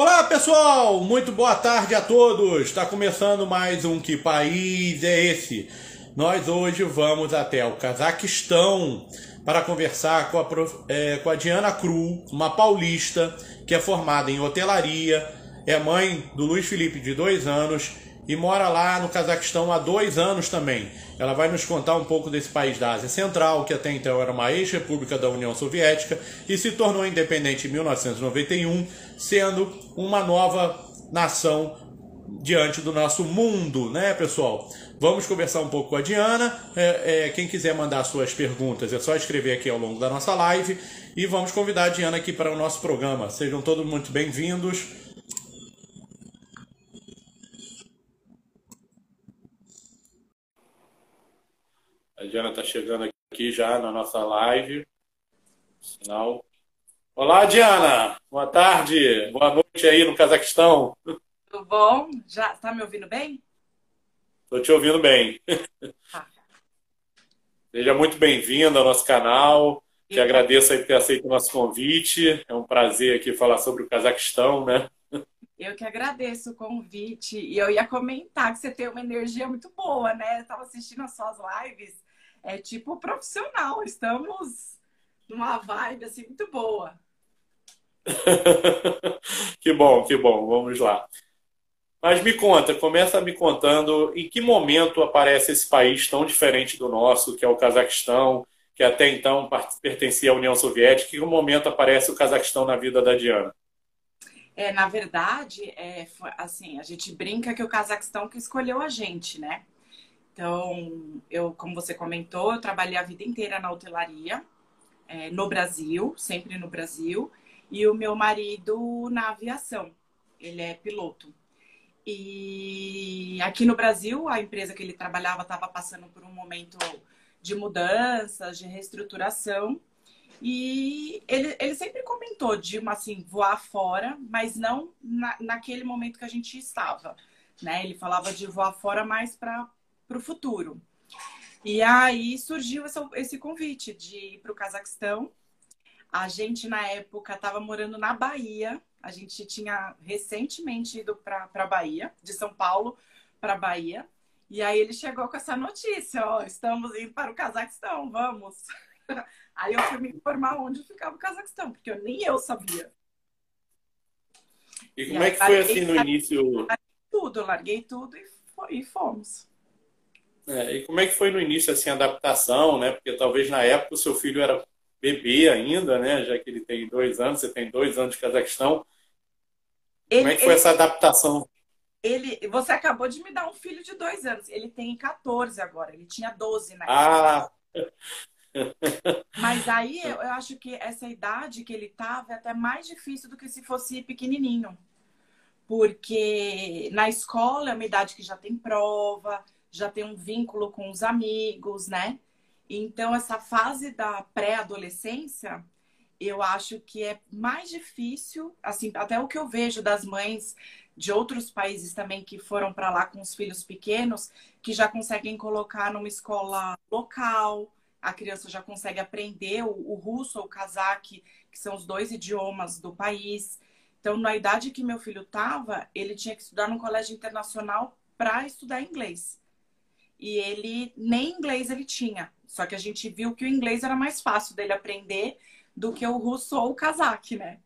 Olá pessoal, muito boa tarde a todos. Está começando mais um Que País é Esse? Nós hoje vamos até o Cazaquistão para conversar com a, é, com a Diana Cru, uma paulista que é formada em hotelaria, é mãe do Luiz Felipe de dois anos e mora lá no Cazaquistão há dois anos também. Ela vai nos contar um pouco desse país da Ásia Central, que até então era uma ex-república da União Soviética e se tornou independente em 1991, sendo uma nova nação diante do nosso mundo, né, pessoal? Vamos conversar um pouco com a Diana. É, é, quem quiser mandar suas perguntas é só escrever aqui ao longo da nossa live e vamos convidar a Diana aqui para o nosso programa. Sejam todos muito bem-vindos. A Diana está chegando aqui já na nossa live. Sinal. Olá, Diana. Boa tarde. Boa noite aí no Cazaquistão. Tudo bom? Já está me ouvindo bem? Estou te ouvindo bem. Ah. Seja muito bem-vindo ao nosso canal. Te agradeço aí por ter aceito o nosso convite. É um prazer aqui falar sobre o Cazaquistão, né? Eu que agradeço o convite. E eu ia comentar que você tem uma energia muito boa, né? Eu estava assistindo as suas lives é tipo profissional. Estamos numa vibe assim muito boa. que bom, que bom. Vamos lá. Mas me conta, começa me contando em que momento aparece esse país tão diferente do nosso, que é o Cazaquistão, que até então pertencia à União Soviética. Em que momento aparece o Cazaquistão na vida da Diana? É, na verdade, é, assim, a gente brinca que o Cazaquistão que escolheu a gente, né? Então, eu, como você comentou, eu trabalhei a vida inteira na hotelaria, é, no Brasil, sempre no Brasil, e o meu marido na aviação. Ele é piloto. E aqui no Brasil, a empresa que ele trabalhava estava passando por um momento de mudanças, de reestruturação. E ele, ele sempre comentou de uma assim, voar fora, mas não na, naquele momento que a gente estava. Né? Ele falava de voar fora mais para o futuro. E aí surgiu esse, esse convite de ir para o Cazaquistão. A gente, na época, estava morando na Bahia. A gente tinha recentemente ido para a Bahia, de São Paulo para Bahia. E aí ele chegou com essa notícia: ó, estamos indo para o Cazaquistão, vamos. Aí eu fui me informar onde ficava o Cazaquistão, porque eu, nem eu sabia. E como e é que foi assim no início? Larguei tudo, larguei tudo e, e fomos. É, e como é que foi no início assim a adaptação, né? Porque talvez na época o seu filho era bebê ainda, né? Já que ele tem dois anos, você tem dois anos de Cazaquistão. Ele, como é que foi ele, essa adaptação? Ele, você acabou de me dar um filho de dois anos. Ele tem 14 agora. Ele tinha 12 na Ah. Mas aí eu, eu acho que essa idade que ele tava é até mais difícil do que se fosse pequenininho. Porque na escola é uma idade que já tem prova, já tem um vínculo com os amigos, né? Então, essa fase da pré-adolescência, eu acho que é mais difícil, assim, até o que eu vejo das mães de outros países também que foram para lá com os filhos pequenos, que já conseguem colocar numa escola local, a criança já consegue aprender o, o russo ou o cazaque, que são os dois idiomas do país. Então, na idade que meu filho estava, ele tinha que estudar num colégio internacional para estudar inglês e ele nem inglês ele tinha. Só que a gente viu que o inglês era mais fácil dele aprender do que o russo ou o cazaque, né?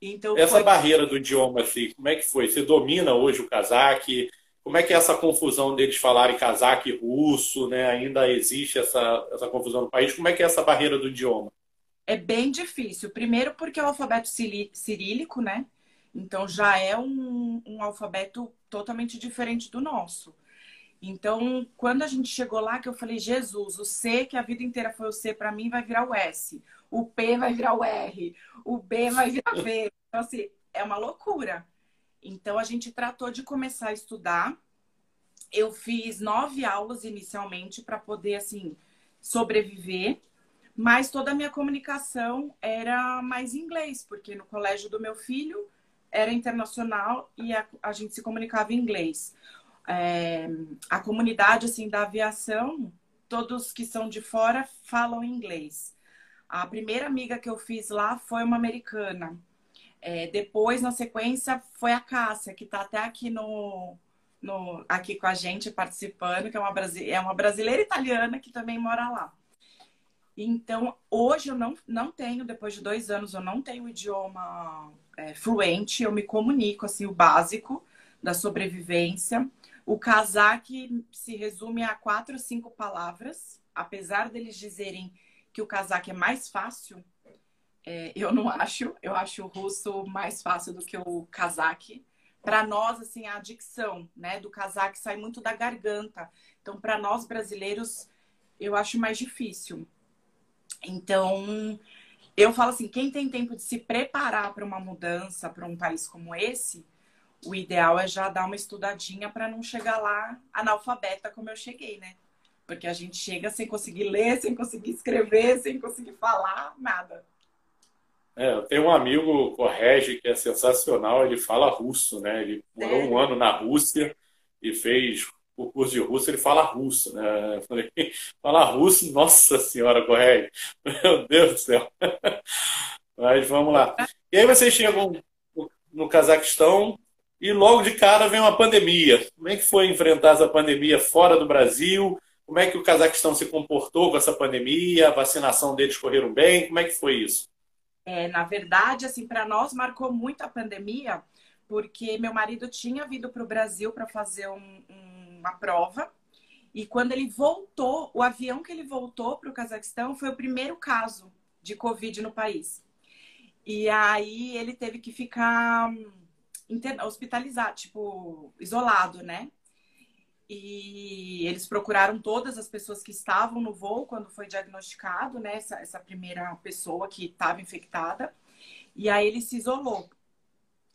Então, essa foi... barreira do idioma, assim, como é que foi? Você domina hoje o cazaque? Como é que é essa confusão deles falarem cazaque e russo, né? Ainda existe essa, essa confusão no país. Como é que é essa barreira do idioma? É bem difícil. Primeiro porque é o alfabeto cirílico, né? Então já é um, um alfabeto totalmente diferente do nosso. Então, quando a gente chegou lá, que eu falei, Jesus, o C, que a vida inteira foi o C, para mim vai virar o S. O P vai virar o R. O B vai virar V. Então, assim, é uma loucura. Então, a gente tratou de começar a estudar. Eu fiz nove aulas inicialmente para poder, assim, sobreviver. Mas toda a minha comunicação era mais inglês, porque no colégio do meu filho era internacional e a, a gente se comunicava em inglês é, a comunidade assim da aviação, todos que são de fora falam inglês. A primeira amiga que eu fiz lá foi uma americana. É, depois, na sequência, foi a Cássia, que está até aqui no, no, aqui com a gente participando, que é uma, é uma brasileira italiana que também mora lá. Então, hoje eu não, não tenho, depois de dois anos, eu não tenho idioma é, fluente, eu me comunico, assim, o básico da sobrevivência. O casaque se resume a quatro ou cinco palavras, apesar deles dizerem que o casaque é mais fácil, é, eu não acho. Eu acho o russo mais fácil do que o casaque. Para nós, assim, a dicção né, do casaque sai muito da garganta. Então, para nós brasileiros, eu acho mais difícil. Então, eu falo assim, quem tem tempo de se preparar para uma mudança para um país como esse, o ideal é já dar uma estudadinha para não chegar lá analfabeta como eu cheguei, né? Porque a gente chega sem conseguir ler, sem conseguir escrever, sem conseguir falar, nada. É, eu tenho um amigo, Correge, que é sensacional, ele fala russo, né? Ele morou um ano na Rússia e fez o curso de russo, ele fala russo, né? Eu falei, fala russo, nossa senhora, Correge, meu Deus do céu. Mas vamos lá. E aí vocês chegam no Cazaquistão e logo de cara vem uma pandemia. Como é que foi enfrentar essa pandemia fora do Brasil? Como é que o Cazaquistão se comportou com essa pandemia? A vacinação deles correram bem? Como é que foi isso? É, na verdade, assim, para nós marcou muito a pandemia, porque meu marido tinha vindo para o Brasil para fazer um, um, uma prova. E quando ele voltou, o avião que ele voltou para o Cazaquistão foi o primeiro caso de Covid no país. E aí ele teve que ficar hospitalizado, tipo, isolado, né? E eles procuraram todas as pessoas que estavam no voo quando foi diagnosticado, né? Essa, essa primeira pessoa que estava infectada. E aí ele se isolou.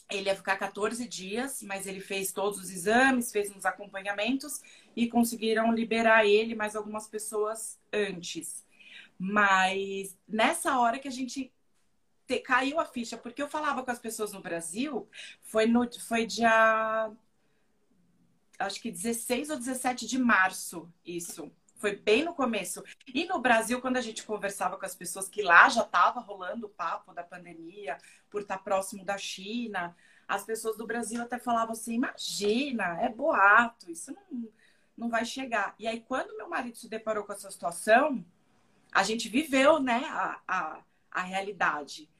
Ele ia ficar 14 dias, mas ele fez todos os exames, fez uns acompanhamentos e conseguiram liberar ele mais algumas pessoas antes. Mas nessa hora que a gente te, caiu a ficha, porque eu falava com as pessoas no Brasil, foi, no, foi dia acho que 16 ou 17 de março, isso. Foi bem no começo. E no Brasil, quando a gente conversava com as pessoas que lá já estava rolando o papo da pandemia, por estar tá próximo da China, as pessoas do Brasil até falavam assim: imagina, é boato, isso não, não vai chegar. E aí, quando meu marido se deparou com essa situação, a gente viveu né, a, a, a realidade.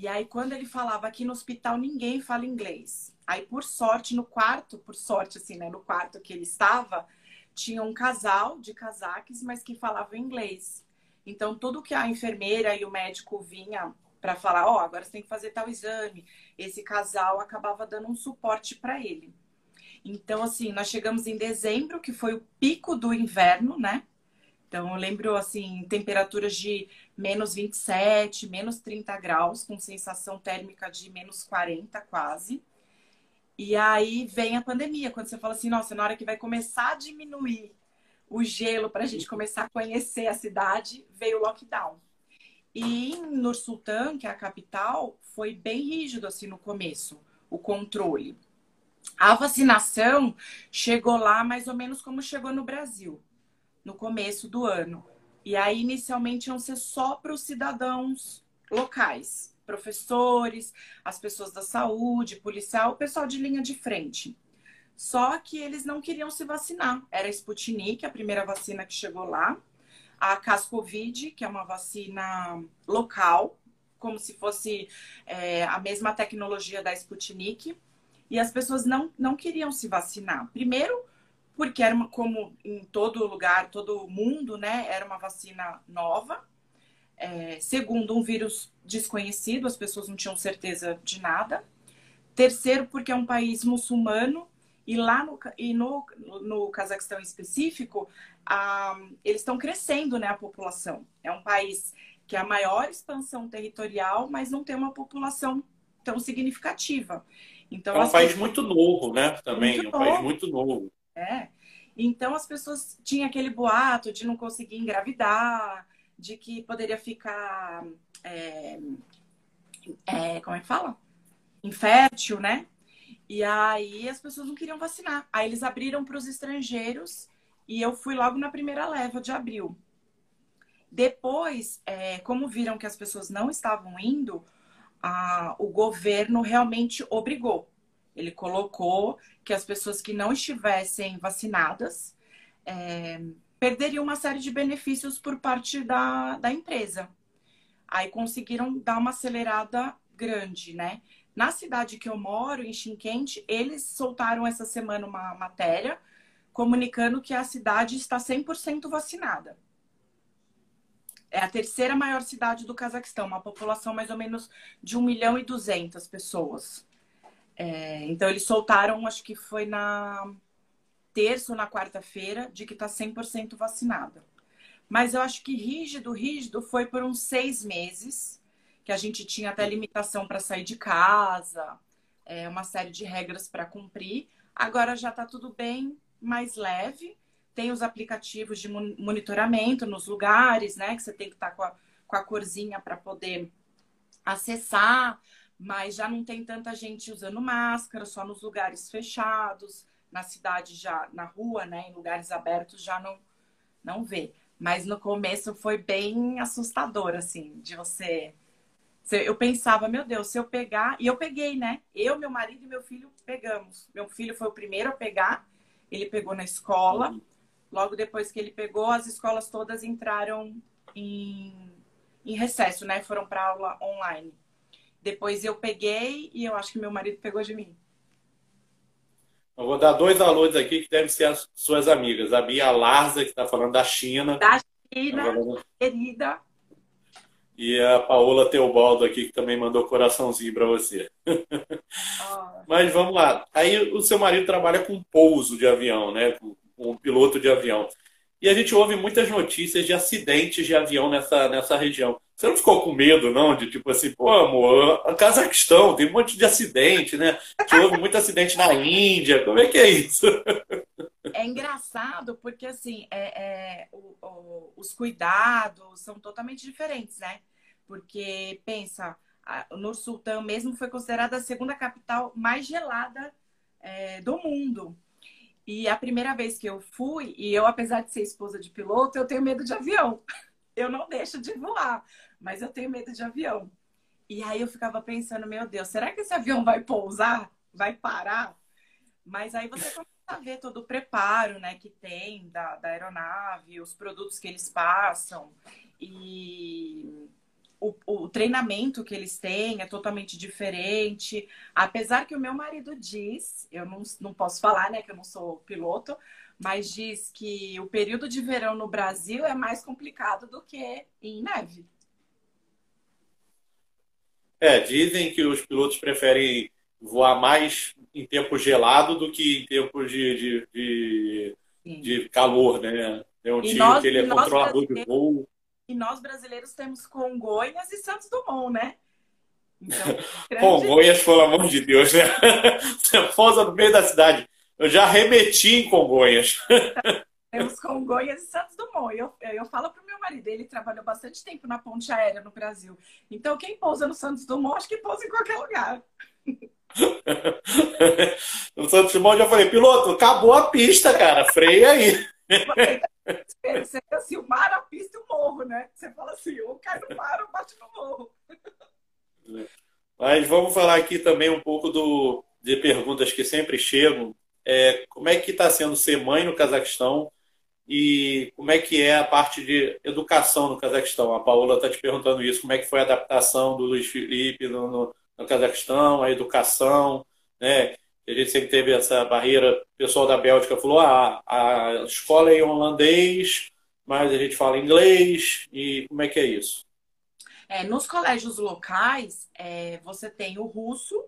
E aí, quando ele falava aqui no hospital, ninguém fala inglês. Aí, por sorte, no quarto, por sorte, assim, né? No quarto que ele estava, tinha um casal de casaques, mas que falava inglês. Então, tudo que a enfermeira e o médico vinha para falar, ó, oh, agora você tem que fazer tal exame, esse casal acabava dando um suporte para ele. Então, assim, nós chegamos em dezembro, que foi o pico do inverno, né? Então, eu lembro, assim, temperaturas de menos 27, menos 30 graus, com sensação térmica de menos 40 quase. E aí vem a pandemia, quando você fala assim, nossa, na hora que vai começar a diminuir o gelo para a gente começar a conhecer a cidade, veio o lockdown. E em Nur Sultan, que é a capital, foi bem rígido assim no começo, o controle. A vacinação chegou lá mais ou menos como chegou no Brasil no começo do ano. E aí, inicialmente, iam ser só para os cidadãos locais, professores, as pessoas da saúde, policial, o pessoal de linha de frente. Só que eles não queriam se vacinar. Era a Sputnik, a primeira vacina que chegou lá. A Cascovid, que é uma vacina local, como se fosse é, a mesma tecnologia da Sputnik. E as pessoas não, não queriam se vacinar. Primeiro, porque era uma, como em todo lugar, todo mundo, né? Era uma vacina nova. É, segundo, um vírus desconhecido, as pessoas não tinham certeza de nada. Terceiro, porque é um país muçulmano e lá no, e no, no Cazaquistão em específico, a, eles estão crescendo, né, a população. É um país que é a maior expansão territorial, mas não tem uma população tão significativa. Então, é um país muito novo, né? Também, é um novo. país muito novo. É. Então as pessoas tinham aquele boato de não conseguir engravidar, de que poderia ficar. É, é, como é que fala? Infértil, né? E aí as pessoas não queriam vacinar. Aí eles abriram para os estrangeiros e eu fui logo na primeira leva de abril. Depois, é, como viram que as pessoas não estavam indo, a, o governo realmente obrigou. Ele colocou que as pessoas que não estivessem vacinadas é, perderiam uma série de benefícios por parte da, da empresa. Aí conseguiram dar uma acelerada grande, né? Na cidade que eu moro, em Chinquente, eles soltaram essa semana uma matéria comunicando que a cidade está 100% vacinada. É a terceira maior cidade do Cazaquistão, uma população mais ou menos de 1 milhão e 200 pessoas. É, então, eles soltaram, acho que foi na terça ou na quarta-feira, de que está 100% vacinada. Mas eu acho que rígido, rígido foi por uns seis meses, que a gente tinha até limitação para sair de casa, é, uma série de regras para cumprir. Agora já está tudo bem mais leve. Tem os aplicativos de monitoramento nos lugares, né? Que você tem que estar tá com, com a corzinha para poder acessar, mas já não tem tanta gente usando máscara, só nos lugares fechados, na cidade já, na rua, né? Em lugares abertos já não, não vê. Mas no começo foi bem assustador, assim, de você. Eu pensava, meu Deus, se eu pegar. E eu peguei, né? Eu, meu marido e meu filho pegamos. Meu filho foi o primeiro a pegar, ele pegou na escola. Logo depois que ele pegou, as escolas todas entraram em, em recesso, né? Foram para aula online. Depois eu peguei e eu acho que meu marido pegou de mim. Eu vou dar dois alôs aqui que devem ser as suas amigas. A Bia Larza, que está falando da China. Da China, querida. E a Paola Teobaldo aqui, que também mandou coraçãozinho para você. Oh. Mas vamos lá. Aí o seu marido trabalha com pouso de avião, né? Com, com piloto de avião. E a gente ouve muitas notícias de acidentes de avião nessa, nessa região. Você não ficou com medo, não? De tipo assim, pô, amor, a Cazaquistão tem um monte de acidente, né? Que houve muito acidente na Índia. Como é que é isso? É engraçado porque, assim, é, é o, o, os cuidados são totalmente diferentes, né? Porque, pensa, Nur Sultan mesmo foi considerada a segunda capital mais gelada é, do mundo. E a primeira vez que eu fui, e eu, apesar de ser esposa de piloto, eu tenho medo de avião. Eu não deixo de voar, mas eu tenho medo de avião. E aí eu ficava pensando, meu Deus, será que esse avião vai pousar? Vai parar? Mas aí você começa a ver todo o preparo né, que tem da, da aeronave, os produtos que eles passam. E o, o, treinamento que eles têm é totalmente diferente. Apesar que o meu marido diz, eu não, não posso falar, né, que eu não sou piloto, mas diz que o período de verão no Brasil é mais complicado do que em neve. É, dizem que os pilotos preferem voar mais em tempo gelado do que em tempos de, de, de, de calor, né? Tem um tio que ele é controlador de voo. E nós brasileiros temos Congonhas e Santos Dumont, né? Então, grande... Congonhas, pelo amor de Deus, né? Você posa no meio da cidade. Eu já remeti em Congonhas. Temos Congonhas e Santos Dumont. Eu, eu falo pro meu marido, ele trabalhou bastante tempo na ponte aérea no Brasil. Então, quem pousa no Santos Dumont, acho que pousa em qualquer lugar. no Santos Dumont, eu já falei, piloto, acabou a pista, cara. Freia aí. Você assim, o mar, a pista e o morro, né? Você fala assim, ou cai no mar ou bate no morro. Mas vamos falar aqui também um pouco do, de perguntas que sempre chegam. É, como é que está sendo ser mãe no Cazaquistão e como é que é a parte de educação no Cazaquistão? A Paola está te perguntando isso. Como é que foi a adaptação do Luiz Felipe no, no, no Cazaquistão, a educação, né? A gente sempre teve essa barreira. O pessoal da Bélgica falou: ah, a escola é em holandês, mas a gente fala inglês. E como é que é isso? É, nos colégios locais, é, você tem o russo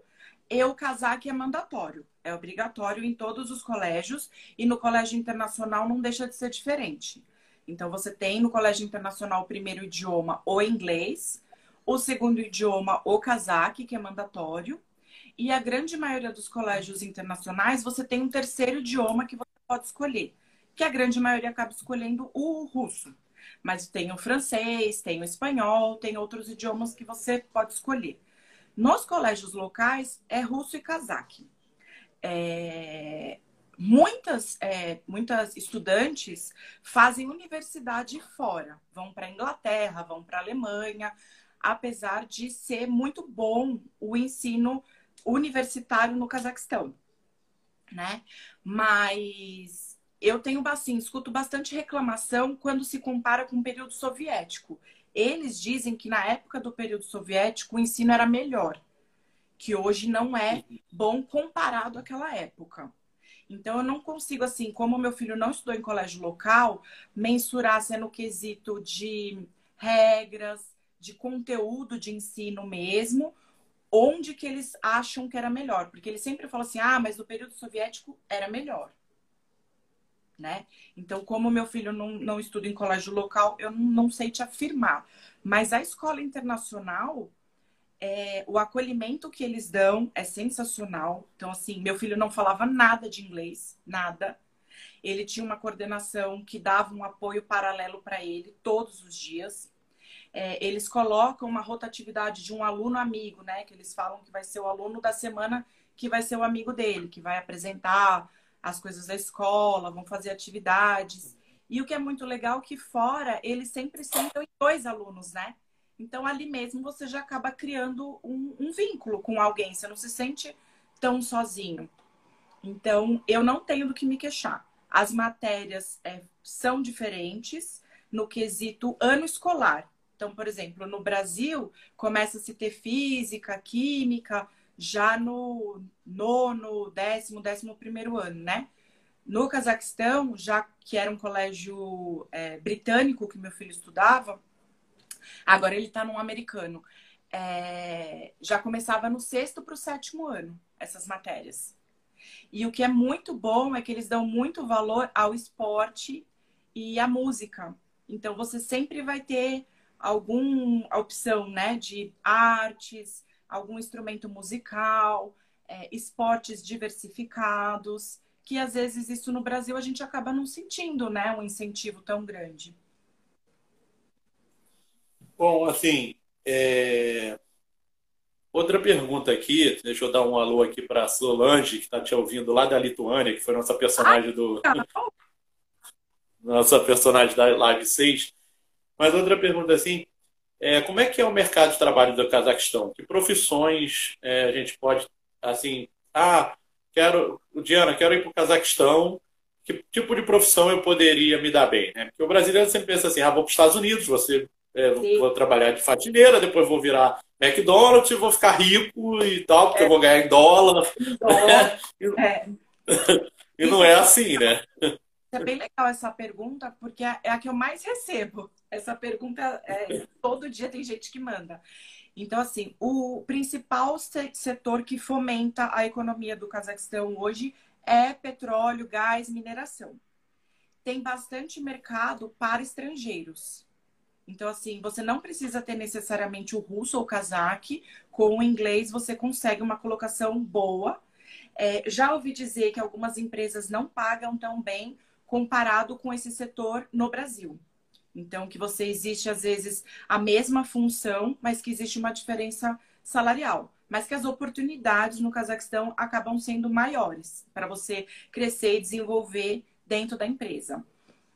e o cazaque é mandatório. É obrigatório em todos os colégios. E no colégio internacional não deixa de ser diferente. Então, você tem no colégio internacional o primeiro idioma, o inglês. O segundo idioma, o cazaque, que é mandatório. E a grande maioria dos colégios internacionais, você tem um terceiro idioma que você pode escolher, que a grande maioria acaba escolhendo o russo. Mas tem o francês, tem o espanhol, tem outros idiomas que você pode escolher. Nos colégios locais, é russo e cazaque. É... Muitas, é, muitas estudantes fazem universidade fora, vão para a Inglaterra, vão para a Alemanha, apesar de ser muito bom o ensino universitário no Cazaquistão, né? Mas eu tenho assim, escuto bastante reclamação quando se compara com o período soviético. Eles dizem que na época do período soviético o ensino era melhor, que hoje não é bom comparado àquela época. Então eu não consigo assim, como meu filho não estudou em colégio local, mensurar se é no quesito de regras, de conteúdo de ensino mesmo, onde que eles acham que era melhor, porque eles sempre falam assim: "Ah, mas no período soviético era melhor" né? Então, como meu filho não, não estuda em colégio local, eu não sei te afirmar. Mas a escola internacional, é, o acolhimento que eles dão é sensacional. Então, assim, meu filho não falava nada de inglês, nada. Ele tinha uma coordenação que dava um apoio paralelo para ele todos os dias. É, eles colocam uma rotatividade de um aluno amigo, né? Que eles falam que vai ser o aluno da semana que vai ser o amigo dele, que vai apresentar as coisas da escola, vão fazer atividades. E o que é muito legal é que fora eles sempre sentam em dois alunos, né? Então ali mesmo você já acaba criando um, um vínculo com alguém, você não se sente tão sozinho. Então eu não tenho do que me queixar. As matérias é, são diferentes no quesito ano escolar. Então, por exemplo, no Brasil começa a se ter física, química, já no nono, décimo, décimo primeiro ano, né? No Cazaquistão, já que era um colégio é, britânico que meu filho estudava, agora ele está num americano, é, já começava no sexto para o sétimo ano, essas matérias. E o que é muito bom é que eles dão muito valor ao esporte e à música. Então, você sempre vai ter alguma opção, né, de artes, algum instrumento musical, é, esportes diversificados, que às vezes isso no Brasil a gente acaba não sentindo, né, um incentivo tão grande. Bom, assim, é... outra pergunta aqui, deixa eu dar um alô aqui para a Solange, que está te ouvindo lá da Lituânia, que foi nossa personagem Ai, do. nossa personagem da Live 6. Mas outra pergunta assim, é, como é que é o mercado de trabalho do Cazaquistão? Que profissões é, a gente pode, assim, ah, quero, Diana, quero ir para o Cazaquistão, que tipo de profissão eu poderia me dar bem? Né? Porque o brasileiro sempre pensa assim, ah, vou para os Estados Unidos, você, é, vou trabalhar de fatineira, depois vou virar McDonald's vou ficar rico e tal, porque é. eu vou ganhar em dólar. dólar. É. e não é assim, né? É bem legal essa pergunta, porque é a que eu mais recebo. Essa pergunta, é, todo dia tem gente que manda. Então, assim, o principal setor que fomenta a economia do Cazaquistão hoje é petróleo, gás, mineração. Tem bastante mercado para estrangeiros. Então, assim, você não precisa ter necessariamente o russo ou o cazaque. Com o inglês, você consegue uma colocação boa. É, já ouvi dizer que algumas empresas não pagam tão bem comparado com esse setor no Brasil. Então, que você existe, às vezes, a mesma função, mas que existe uma diferença salarial. Mas que as oportunidades no Cazaquistão acabam sendo maiores para você crescer e desenvolver dentro da empresa.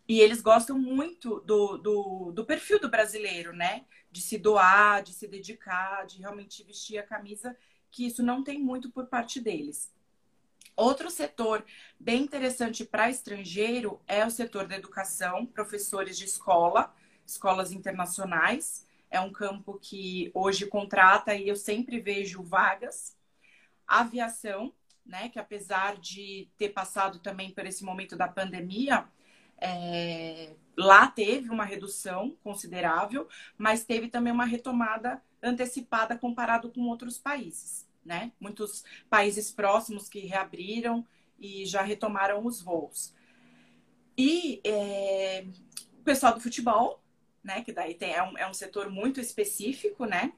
E eles gostam muito do, do, do, perfil do brasileiro, né? De se doar, de se dedicar, de realmente vestir a camisa, que isso não tem muito por parte deles. Outro setor bem interessante para estrangeiro é o setor da educação, professores de escola, escolas internacionais. É um campo que hoje contrata e eu sempre vejo vagas. Aviação, né, que apesar de ter passado também por esse momento da pandemia, é, lá teve uma redução considerável, mas teve também uma retomada antecipada comparado com outros países né? Muitos países próximos que reabriram e já retomaram os voos. E é, o pessoal do futebol, né? Que daí tem, é, um, é um setor muito específico, né?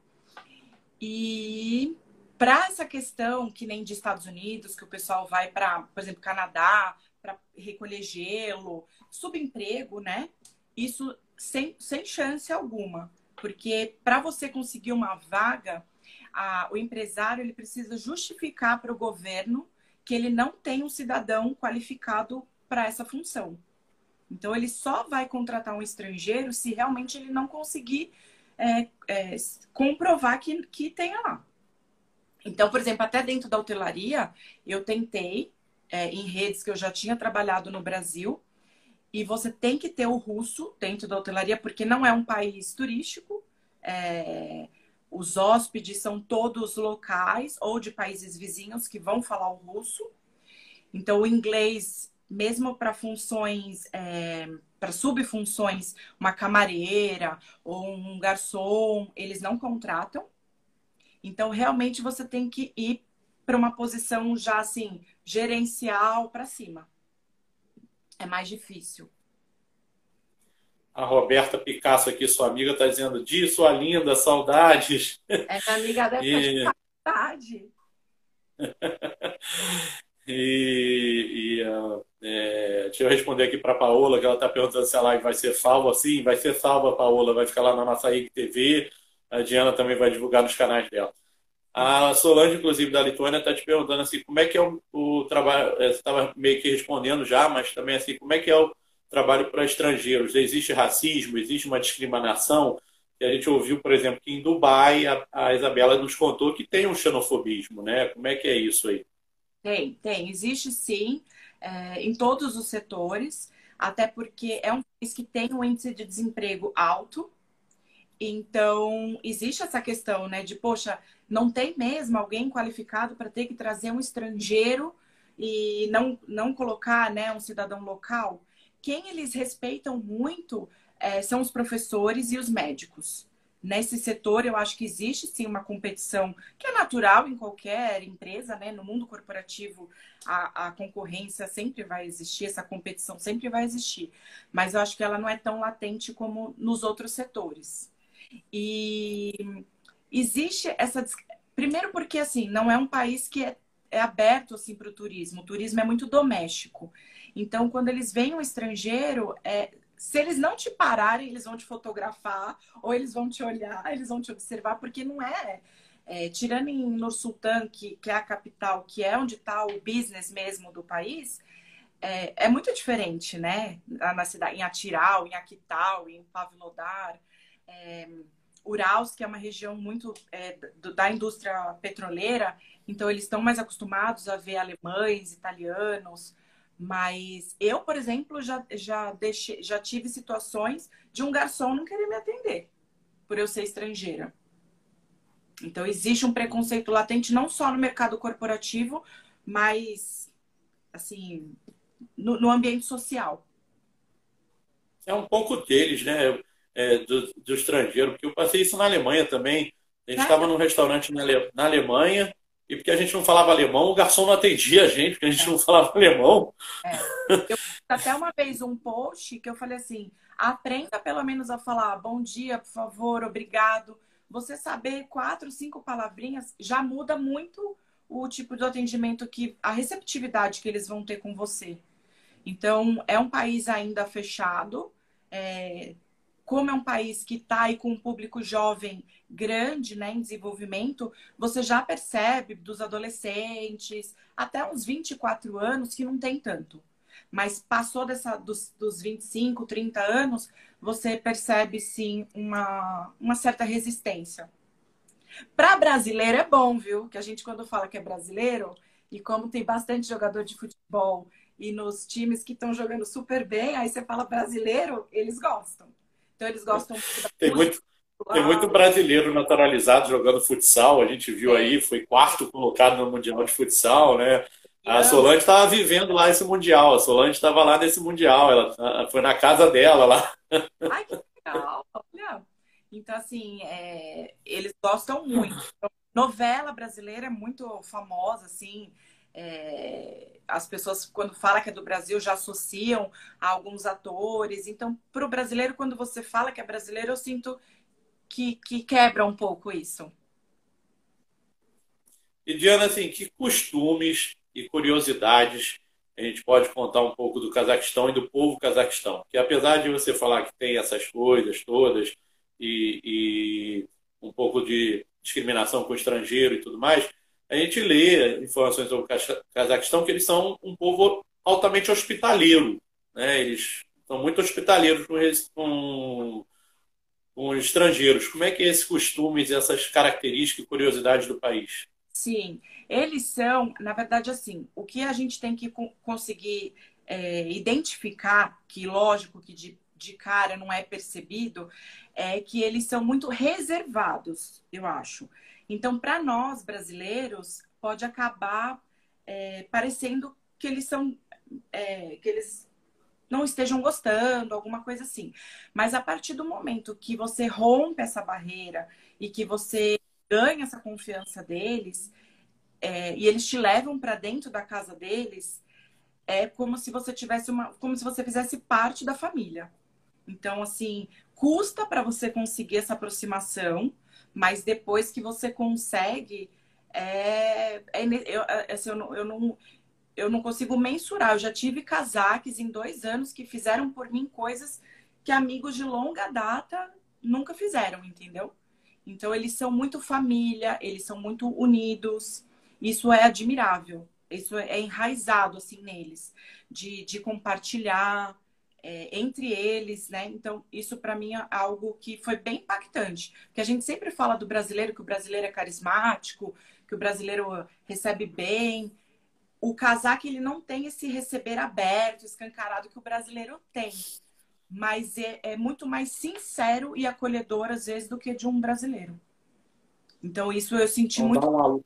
E para essa questão, que nem de Estados Unidos, que o pessoal vai para, por exemplo, Canadá, para recolher gelo, subemprego, né? Isso sem, sem chance alguma. Porque para você conseguir uma vaga, a, o empresário ele precisa justificar para o governo que ele não tem um cidadão qualificado para essa função. Então, ele só vai contratar um estrangeiro se realmente ele não conseguir é, é, comprovar que, que tenha lá. Então, por exemplo, até dentro da hotelaria, eu tentei, é, em redes que eu já tinha trabalhado no Brasil, e você tem que ter o russo dentro da hotelaria, porque não é um país turístico. É, os hóspedes são todos locais ou de países vizinhos que vão falar o russo. Então, o inglês, mesmo para funções, é, para subfunções, uma camareira ou um garçom, eles não contratam. Então, realmente, você tem que ir para uma posição já assim, gerencial para cima. É mais difícil. A Roberta Picasso aqui, sua amiga, está dizendo, Di, sua linda, saudades. É minha amiga deve e... saudade. e, e uh, é, deixa eu responder aqui para a Paola, que ela está perguntando se a live vai ser salva. Sim, vai ser salva, Paola. Vai ficar lá na nossa IGTV. A Diana também vai divulgar nos canais dela. A Solange, inclusive, da Lituânia, está te perguntando assim, como é que é o, o trabalho. É, você estava meio que respondendo já, mas também assim, como é que é o trabalho para estrangeiros? Existe racismo? Existe uma discriminação? E a gente ouviu, por exemplo, que em Dubai a, a Isabela nos contou que tem um xenofobismo, né? Como é que é isso aí? Tem, tem. Existe sim, é, em todos os setores, até porque é um país que tem um índice de desemprego alto. Então, existe essa questão, né, de, poxa, não tem mesmo alguém qualificado para ter que trazer um estrangeiro e não, não colocar né, um cidadão local. Quem eles respeitam muito é, são os professores e os médicos. Nesse setor, eu acho que existe sim uma competição que é natural em qualquer empresa, né? No mundo corporativo, a, a concorrência sempre vai existir, essa competição sempre vai existir. Mas eu acho que ela não é tão latente como nos outros setores. E existe essa. Primeiro, porque assim, não é um país que é, é aberto assim, para o turismo. O turismo é muito doméstico. Então, quando eles vêm um estrangeiro, é, se eles não te pararem, eles vão te fotografar, ou eles vão te olhar, eles vão te observar, porque não é. é tirando em Nur Sultan, que, que é a capital, que é onde está o business mesmo do país, é, é, muito diferente, né? Na cidade, em Atiral, em Aquital, em Pavlodar. É, Urals, que é uma região muito é, da indústria petroleira, então eles estão mais acostumados a ver alemães, italianos. Mas eu, por exemplo, já, já, deixei, já tive situações de um garçom não querer me atender por eu ser estrangeira. Então, existe um preconceito latente não só no mercado corporativo, mas, assim, no, no ambiente social. É um pouco deles, né? É, do, do, estrangeiro, porque eu passei isso na Alemanha também. A gente estava num restaurante na, na, Alemanha e porque a gente não falava alemão, o garçom não atendia a gente, porque a gente é. não falava alemão. É. Eu fiz até uma vez um post que eu falei assim: aprenda pelo menos a falar bom dia, por favor, obrigado. Você saber quatro, cinco palavrinhas já muda muito o tipo de atendimento que a receptividade que eles vão ter com você. Então, é um país ainda fechado. É, como é um país que está aí com um público jovem grande, né, em desenvolvimento, você já percebe dos adolescentes até uns 24 anos que não tem tanto. Mas passou dessa, dos, dos 25, 30 anos, você percebe sim uma, uma certa resistência. Para brasileiro é bom, viu? Que a gente, quando fala que é brasileiro, e como tem bastante jogador de futebol e nos times que estão jogando super bem, aí você fala brasileiro, eles gostam. Então eles gostam muito da tem muito, tem muito brasileiro naturalizado jogando futsal. A gente viu aí, foi quarto colocado no Mundial de Futsal, né? A Solange estava vivendo lá esse Mundial. A Solange estava lá nesse Mundial. Ela foi na casa dela lá. Ai, que legal. Olha. Então, assim, é, eles gostam muito. Então, novela brasileira é muito famosa, assim. É, as pessoas, quando fala que é do Brasil, já associam a alguns atores. Então, para o brasileiro, quando você fala que é brasileiro, eu sinto que, que quebra um pouco isso. E, Diana, assim, que costumes e curiosidades a gente pode contar um pouco do Cazaquistão e do povo cazaquistão? Que apesar de você falar que tem essas coisas todas e, e um pouco de discriminação com o estrangeiro e tudo mais, a gente lê informações sobre o Cazaquistão que eles são um povo altamente hospitaleiro. Né? Eles são muito hospitaleiros com, com, com estrangeiros. Como é que é esses costumes, essas características e curiosidades do país? Sim, eles são, na verdade, assim, o que a gente tem que conseguir é, identificar, que lógico que de, de cara não é percebido, é que eles são muito reservados, eu acho. Então, para nós brasileiros, pode acabar é, parecendo que eles são, é, que eles não estejam gostando, alguma coisa assim. Mas a partir do momento que você rompe essa barreira e que você ganha essa confiança deles é, e eles te levam para dentro da casa deles, é como se você tivesse uma, como se você fizesse parte da família. Então, assim, custa para você conseguir essa aproximação, mas depois que você consegue, é, é eu, assim, eu, não, eu, não, eu não consigo mensurar. Eu já tive casaques em dois anos que fizeram por mim coisas que amigos de longa data nunca fizeram, entendeu? Então, eles são muito família, eles são muito unidos. Isso é admirável. Isso é enraizado, assim, neles. De, de compartilhar é, entre eles, né? Então, isso para mim é algo que foi bem impactante. Porque a gente sempre fala do brasileiro, que o brasileiro é carismático, que o brasileiro recebe bem o casaco ele não tem esse receber aberto, escancarado que o brasileiro tem. Mas é, é, muito mais sincero e acolhedor, às vezes, do que de um brasileiro. Então, isso eu senti Vamos muito.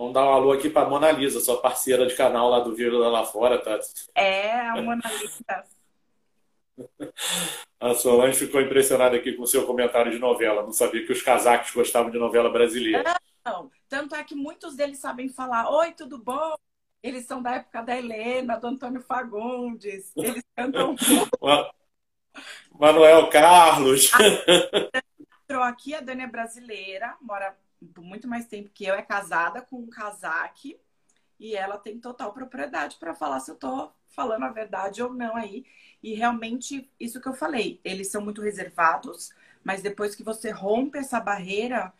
Vamos dar um alô aqui para Mona Lisa, sua parceira de canal lá do Vírus lá fora, tá? É, a Mona Lisa. A Solange ficou impressionada aqui com o seu comentário de novela. Não sabia que os casacos gostavam de novela brasileira. Não, tanto é que muitos deles sabem falar: Oi, tudo bom? Eles são da época da Helena, do Antônio Fagundes. Eles cantam. Manuel Carlos. Entrou aqui, a Dani é brasileira, mora por muito mais tempo que eu, é casada com um casaque e ela tem total propriedade para falar se eu tô falando a verdade ou não aí. E realmente, isso que eu falei, eles são muito reservados, mas depois que você rompe essa barreira,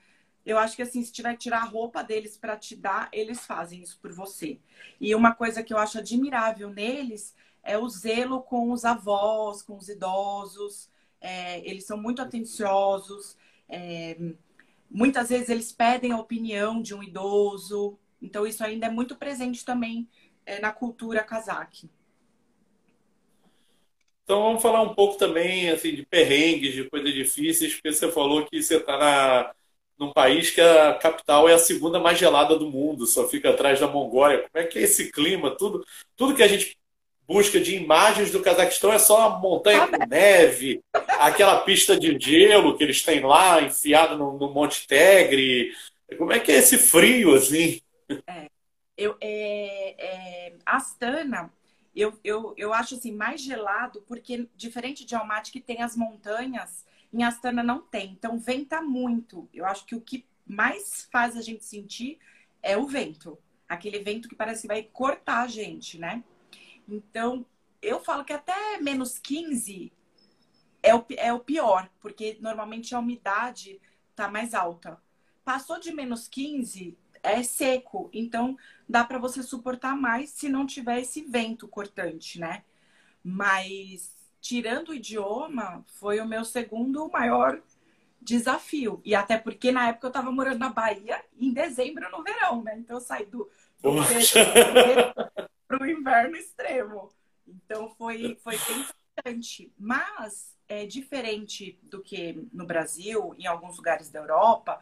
eu acho que assim, se tiver que tirar a roupa deles para te dar, eles fazem isso por você. E uma coisa que eu acho admirável neles é o zelo com os avós, com os idosos. É, eles são muito atenciosos. É, muitas vezes eles pedem a opinião de um idoso. Então, isso ainda é muito presente também é, na cultura casaque. Então vamos falar um pouco também assim de perrengues, de coisas difíceis, porque você falou que você está na num país que a capital é a segunda mais gelada do mundo, só fica atrás da Mongólia. Como é que é esse clima? Tudo, tudo que a gente busca de imagens do Cazaquistão é só a montanha com neve, aquela pista de gelo que eles têm lá, enfiado no, no Monte Tegre. Como é que é esse frio, assim? É, eu, é, é, Astana, eu, eu, eu acho assim, mais gelado, porque diferente de Almaty, que tem as montanhas, em Astana não tem. Então, venta muito. Eu acho que o que mais faz a gente sentir é o vento. Aquele vento que parece que vai cortar a gente, né? Então, eu falo que até menos 15 é o, é o pior, porque normalmente a umidade tá mais alta. Passou de menos 15, é seco. Então, dá para você suportar mais se não tiver esse vento cortante, né? Mas tirando o idioma, foi o meu segundo maior desafio. E até porque na época eu estava morando na Bahia, em dezembro no verão, né? Então eu saí do, para o inverno extremo. Então foi, foi bem importante. Mas é diferente do que no Brasil, em alguns lugares da Europa,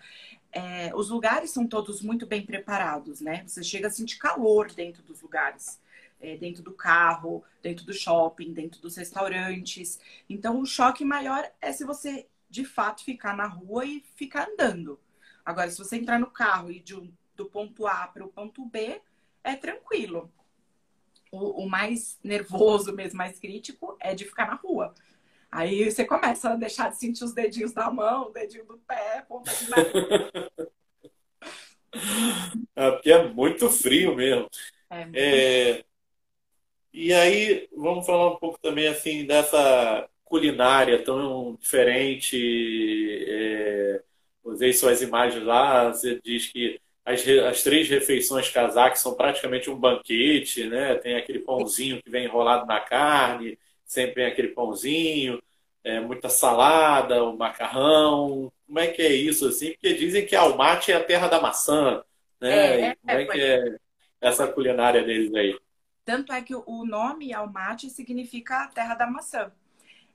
é, os lugares são todos muito bem preparados, né? Você chega a sentir calor dentro dos lugares é, dentro do carro, dentro do shopping, dentro dos restaurantes. Então, o choque maior é se você de fato ficar na rua e ficar andando. Agora, se você entrar no carro e de um, do ponto A para o ponto B, é tranquilo. O, o, mais nervoso, mesmo mais crítico, é de ficar na rua. Aí você começa a deixar de sentir os dedinhos da mão, dedinho do pé, ponta de nariz. é, porque é muito frio mesmo. É, muito é, e aí, vamos falar um pouco também assim dessa culinária tão diferente. É, usei suas imagens lá, você diz que as, as três refeições casaques são praticamente um banquete, né? Tem aquele pãozinho que vem enrolado na carne, sempre tem aquele pãozinho. é, muita salada, o macarrão. Como é que é isso assim? Porque dizem que Almaty é a terra da maçã, né? É, como é, é que é essa culinária deles aí? Tanto é que o nome Almaty significa a terra da maçã.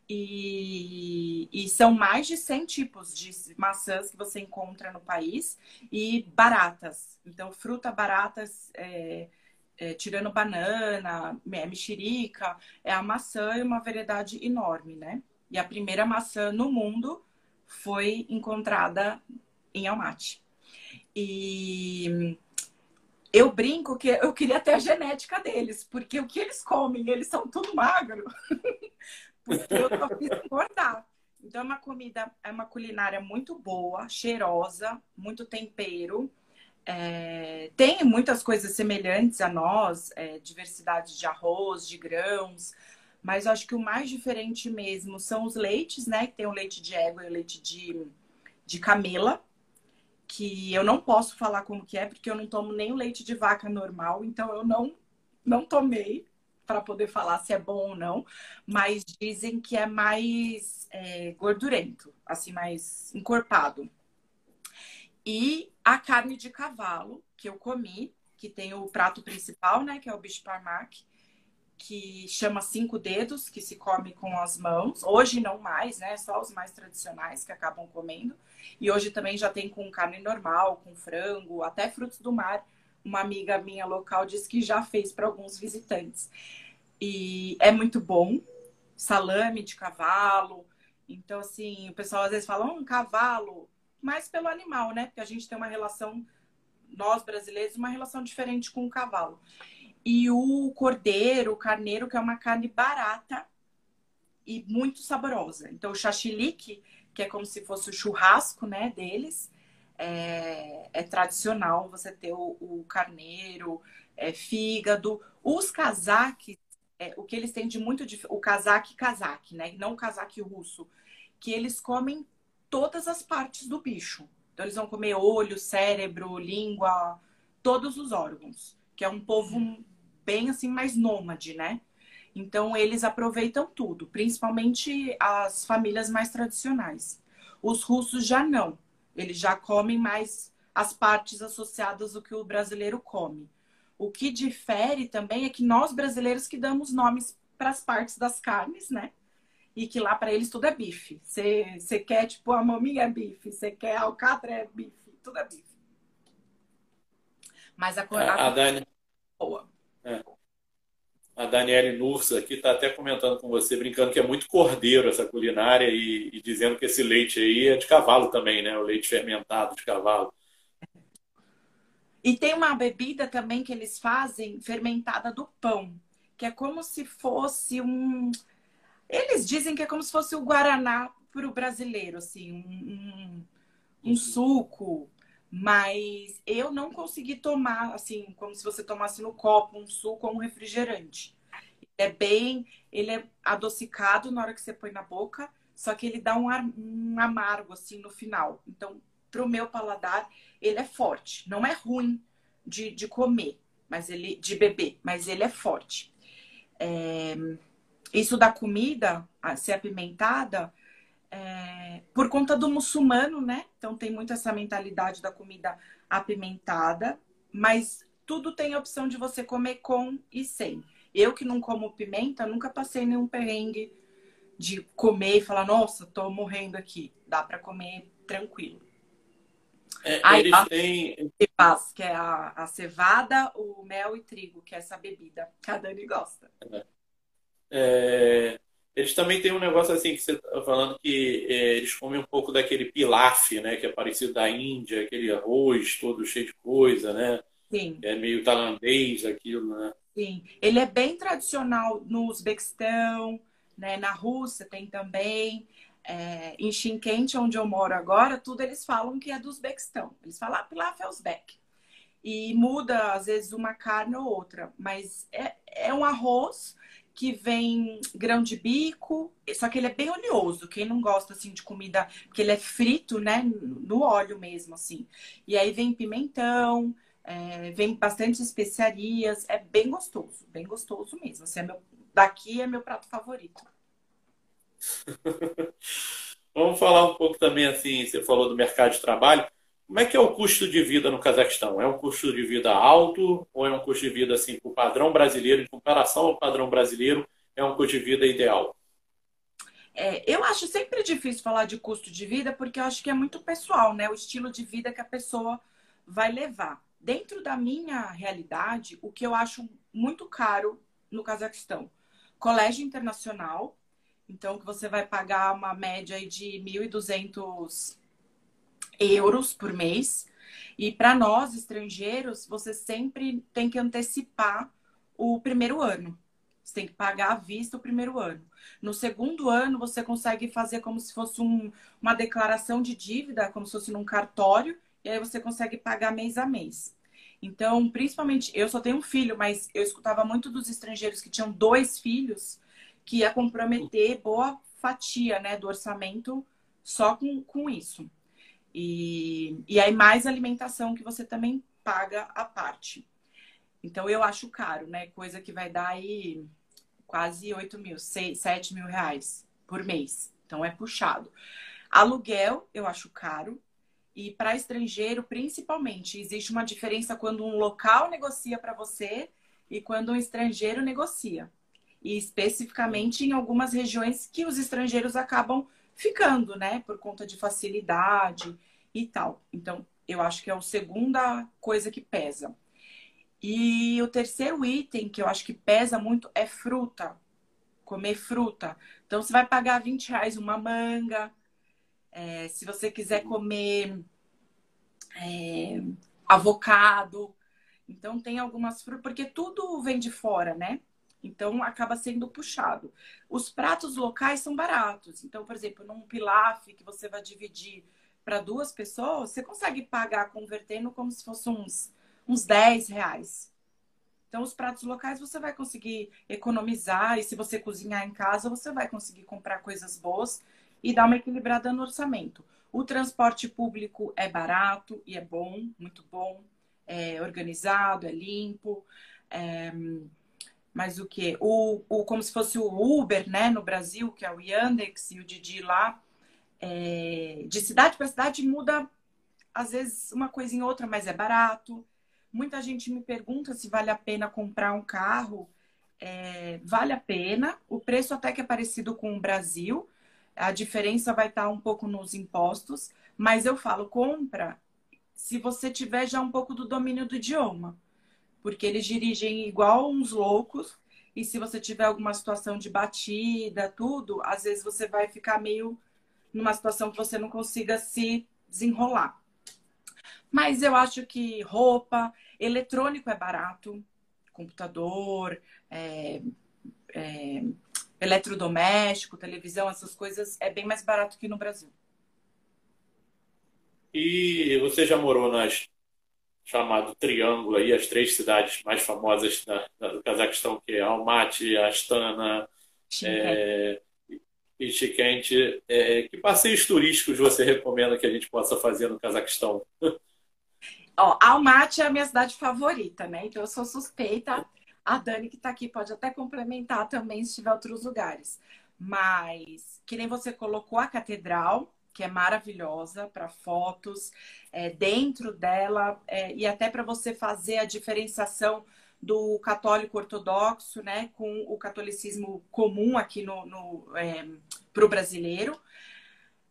E, e, são mais de 100 tipos de maçãs que você encontra no país e baratas. Então, fruta baratas, é, é, tirando banana, mexerica, é a maçã é uma variedade enorme, né? E a primeira maçã no mundo foi encontrada em Almaty. E eu brinco que eu queria ter a genética deles, porque o que eles comem, eles são tudo magro. porque eu só fiz engordar. Então é uma comida, é uma culinária muito boa, cheirosa, muito tempero. É, tem muitas coisas semelhantes a nós, é, diversidade de arroz, de grãos, mas eu acho que o mais diferente mesmo são os leites, né? Tem o leite de égua e o leite de, de camela, que eu não posso falar como que é, porque eu não tomo nem o leite de vaca normal, então eu não, não tomei para poder falar se é bom ou não, mas dizem que é mais é, gordurento, assim, mais encorpado. E a carne de cavalo que eu comi, que tem o prato principal, né, que é o bicho parmac, que chama cinco dedos, que se come com as mãos. Hoje não mais, né? Só os mais tradicionais que acabam comendo. E hoje também já tem com carne normal, com frango, até frutos do mar. Uma amiga minha local disse que já fez para alguns visitantes. E é muito bom. Salame de cavalo. Então, assim, o pessoal às vezes fala, um cavalo, mais pelo animal, né? Porque a gente tem uma relação, nós brasileiros, uma relação diferente com o cavalo e o cordeiro, o carneiro, que é uma carne barata e muito saborosa. Então, o chachilique, que é como se fosse o churrasco né, deles, é, é tradicional você ter o, o carneiro, é, fígado. Os casaques, é, o que eles têm de muito o casaque casaque, né? Não o casaque russo, que eles comem todas as partes do bicho. Então eles vão comer olho, cérebro, língua, todos os órgãos, que é um povo bem assim mais nômade, né? Então eles aproveitam tudo, principalmente as famílias mais tradicionais. Os russos já não. Eles já comem mais as partes associadas do que o brasileiro come. O que difere também é que nós brasileiros que damos nomes para as partes das carnes, né? E que lá para eles tudo é bife. Você quer, tipo, a maminha é bife, você quer alcatra é bife, tudo é bife. Mas a, a, a Dani... boa. É. A Daniele Nursa aqui está até comentando com você, brincando que é muito cordeiro essa culinária e, e, dizendo que esse leite aí é de cavalo também, né? O leite fermentado de cavalo. E tem uma bebida também que eles fazem fermentada do pão, que é como se fosse um. Eles dizem que é como se fosse o Guaraná para o brasileiro, assim, um, um, um suco mas eu não consegui tomar, assim, como se você tomasse no copo um suco ou um refrigerante. É bem, ele é adocicado na hora que você põe na boca, só que ele dá um, ar, um amargo, assim, no final. Então, pro meu paladar, ele é forte. Não é ruim de, de comer, mas ele, de beber, mas ele é forte. É, isso da comida ser apimentada, é, por conta do muçulmano, né? Então tem muito essa mentalidade da comida apimentada, mas tudo tem a opção de você comer com e sem. Eu que não como pimenta, nunca passei nenhum perrengue de comer e falar, nossa, tô morrendo aqui. Dá para comer tranquilo. É, Aí, eles têm... que é a, a cevada, o mel e trigo, que é essa bebida que a Dani gosta. É. É, eles também têm um negócio assim que você está falando que é, eles comem um pouco daquele pilaf, né? Que é parecido da Índia, aquele arroz todo cheio de coisa, né? Sim. É meio tailandês aquilo, né? Sim. Ele é bem tradicional no Uzbequistão, né? Na Rússia tem também. É, em Shinquente, onde eu moro agora, tudo eles falam que é do Uzbequistão. Eles falam ah, pilaf é Uzbek. E muda, às vezes, uma carne ou outra. Mas é, é um arroz que vem grão de bico, só que ele é bem oleoso. Quem não gosta assim de comida, porque ele é frito, né, no óleo mesmo assim. E aí vem pimentão, é, vem bastante especiarias, é bem gostoso, bem gostoso mesmo. Assim, é meu, daqui é meu prato favorito. Vamos falar um pouco também, assim, você falou do mercado de trabalho. Como é que é o custo de vida no Cazaquistão? É um custo de vida alto ou é um custo de vida, assim, o padrão brasileiro, em comparação ao padrão brasileiro, é um custo de vida ideal? É, eu acho sempre difícil falar de custo de vida, porque eu acho que é muito pessoal, né? O estilo de vida que a pessoa vai levar. Dentro da minha realidade, o que eu acho muito caro no Cazaquistão? Colégio internacional, então, que você vai pagar uma média de 1.200 euros por mês. E para nós, estrangeiros, você sempre tem que antecipar o primeiro ano. Você tem que pagar à vista o primeiro ano. No segundo ano, você consegue fazer como se fosse um, uma declaração de dívida, como se fosse num cartório, e aí você consegue pagar mês a mês. Então, principalmente, eu só tenho um filho, mas eu escutava muito dos estrangeiros que tinham dois filhos que ia comprometer boa fatia né, do orçamento só com, com isso. E, e aí mais alimentação que você também paga a parte. Então eu acho caro, né? Coisa que vai dar aí quase 8 mil, 6, 7 mil reais por mês. Então é puxado. Aluguel eu acho caro. E para estrangeiro, principalmente, existe uma diferença quando um local negocia para você e quando um estrangeiro negocia e especificamente em algumas regiões que os estrangeiros acabam ficando, né, por conta de facilidade e tal. Então, eu acho que é a segunda coisa que pesa. E o terceiro item que eu acho que pesa muito é fruta. Comer fruta. Então, você vai pagar 20 reais uma manga. É, se você quiser comer é, avocado. Então, tem algumas frutas, porque tudo vem de fora, né? Então acaba sendo puxado. Os pratos locais são baratos. Então, por exemplo, num pilaf que você vai dividir para duas pessoas, você consegue pagar convertendo como se fosse uns, uns 10 reais. Então, os pratos locais você vai conseguir economizar, e se você cozinhar em casa, você vai conseguir comprar coisas boas e dar uma equilibrada no orçamento. O transporte público é barato e é bom, muito bom, é organizado, é limpo. É mas o que? O, o, como se fosse o Uber, né, no Brasil, que é o Yandex e o Didi lá. É, de cidade para cidade muda, às vezes, uma coisa em outra, mas é barato. Muita gente me pergunta se vale a pena comprar um carro. É, vale a pena. O preço até que é parecido com o Brasil. A diferença vai estar um pouco nos impostos. Mas eu falo, compra se você tiver já um pouco do domínio do idioma porque eles dirigem igual uns loucos. E se você tiver alguma situação de batida, tudo, às vezes você vai ficar meio numa situação que você não consiga se desenrolar. Mas eu acho que roupa, eletrônico é barato, computador, é, é, eletrodoméstico, televisão, essas coisas é bem mais barato que no Brasil. E você já morou nas chamado Triângulo, aí, as três cidades mais famosas da, da, do Cazaquistão, que é Almaty, Astana é, e Chikente. É, que passeios turísticos você recomenda que a gente possa fazer no Cazaquistão? Ó, Almaty é a minha cidade favorita, né? Então eu sou suspeita. A Dani que está aqui pode até complementar também se tiver outros lugares. Mas, que nem você colocou a catedral, que é maravilhosa para fotos, é, dentro dela, é, e até para você fazer a diferenciação do católico ortodoxo, né, com o catolicismo comum aqui no, no é, para o brasileiro.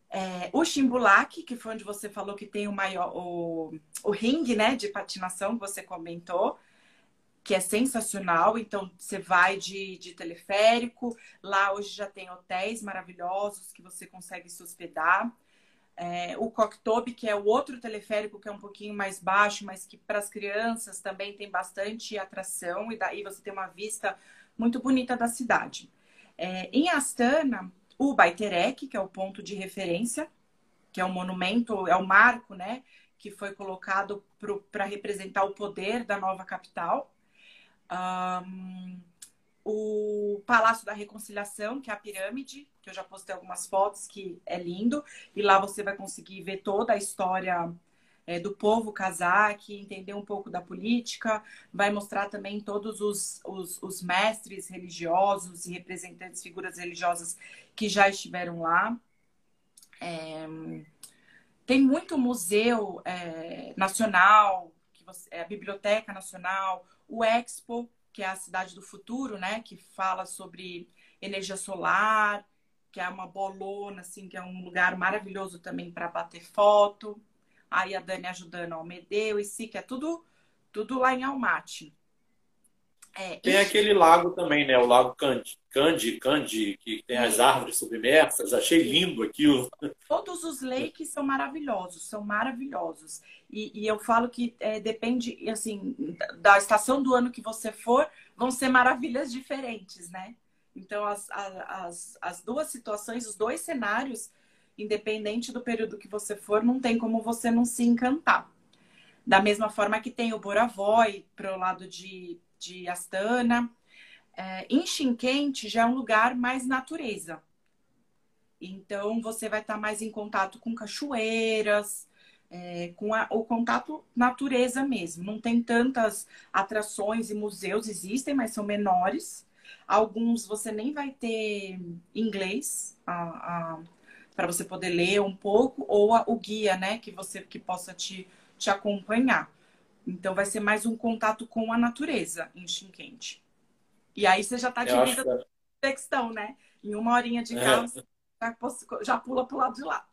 É, o Chimbulac, que foi onde você falou que tem o maior, o, o ringue, né, de patinação que você comentou, que é sensacional. Então, você vai de, de teleférico, lá hoje já tem hotéis maravilhosos que você consegue se hospedar. É, o Coctobe, que é o outro teleférico que é um pouquinho mais baixo, mas que para as crianças também tem bastante atração, e daí você tem uma vista muito bonita da cidade. É, em Astana, o Baiterek, que é o ponto de referência, que é um monumento, é o um marco, né, que foi colocado para representar o poder da nova capital. Um, o Palácio da Reconciliação, que é a pirâmide, que eu já postei algumas fotos, que é lindo, e lá você vai conseguir ver toda a história é, do povo cazaque, entender um pouco da política, vai mostrar também todos os, os, os, mestres religiosos e representantes, figuras religiosas que já estiveram lá. É, tem muito museu é, nacional, que você, é a Biblioteca Nacional, o Expo, que é a cidade do futuro, né, que fala sobre energia solar, que é uma bolona, assim, que é um lugar maravilhoso também para bater foto. Aí a Dani ajudando ao Medeu e si, que é tudo, tudo lá em Almaty. É, tem aquele lago também, né? O Lago Candi, Candi, Candi que tem as árvores submersas. Achei lindo aquilo. Todos os lakes são maravilhosos, são maravilhosos. E, e eu falo que é, depende, assim, da estação do ano que você for, vão ser maravilhas diferentes, né? Então, as, as, as duas situações, os dois cenários independente do período que você for, não tem como você não se encantar. Da mesma forma que tem o Boravoi para o lado de, de Astana. É, em Shinquente já é um lugar mais natureza. Então você vai estar mais em contato com cachoeiras, é, com a, o contato natureza mesmo. Não tem tantas atrações e museus, existem, mas são menores. Alguns você nem vai ter inglês. Para você poder ler um pouco, ou a, o guia, né, que você que possa te, te acompanhar. Então vai ser mais um contato com a natureza em Shinquente. E aí você já está de vida que... questão, né? Em uma horinha de é. carro, é. já, pula para o lado de lá.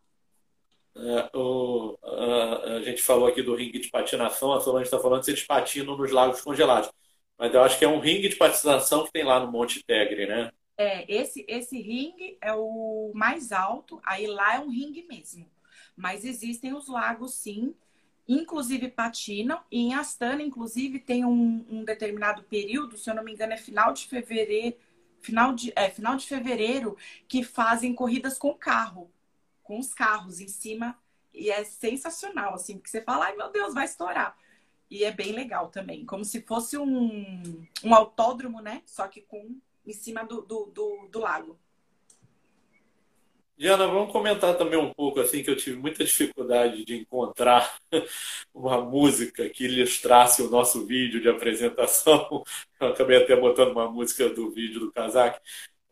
É, o, a, a, gente falou aqui do ringue de patinação, a Solange está falando que eles patinam nos lagos congelados. Mas eu acho que é um ringue de patinação que tem lá no Monte Tegre, né? É, esse, esse ringue é o mais alto, aí lá é um ringue mesmo. Mas existem os lagos, sim, inclusive patinam. E em Astana, inclusive, tem um, um, determinado período, se eu não me engano, é final de fevereiro, final de, é, final de fevereiro, que fazem corridas com carro, com os carros em cima. E é sensacional, assim, porque você fala, ai meu Deus, vai estourar. E é bem legal também, como se fosse um, um autódromo, né? Só que com em cima do, do, do, do lago. Diana, vamos comentar também um pouco assim que eu tive muita dificuldade de encontrar uma música que ilustrasse o nosso vídeo de apresentação. Eu acabei até botando uma música do vídeo do Kazak.